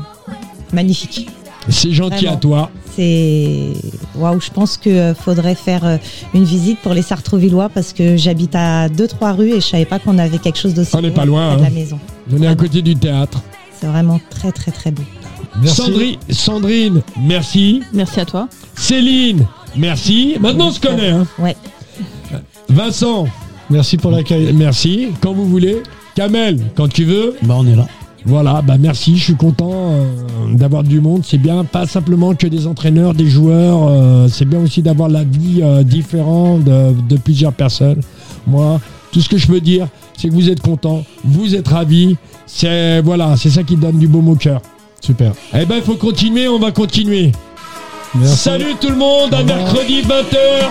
magnifique. c'est gentil Vraiment. à toi. C'est waouh, je pense que euh, faudrait faire euh, une visite pour les Sartrouvillois parce que j'habite à deux trois rues et je savais pas qu'on avait quelque chose d'aussi On n'est pas loin, de hein. la maison. On est à côté du théâtre. C'est vraiment très très très beau. Merci. Sandri- Sandrine, merci. Merci à toi. Céline, merci. Maintenant on se connaît. Hein. Ouais. Vincent, Merci pour l'accueil. merci. Quand vous voulez. Kamel, quand tu veux. Bah, on est là. Voilà, bah merci, je suis content euh, d'avoir du monde. C'est bien, pas simplement que des entraîneurs, des joueurs. euh, c'est bien aussi d'avoir la vie euh, différente de, de plusieurs personnes. Moi, tout ce que je peux dire, c'est que vous êtes contents, vous êtes ravis. C'est voilà, c'est ça qui donne du baume au cœur. Super. Eh ben, il faut continuer, on va continuer. Merci. Salut tout le monde, à mercredi 20h.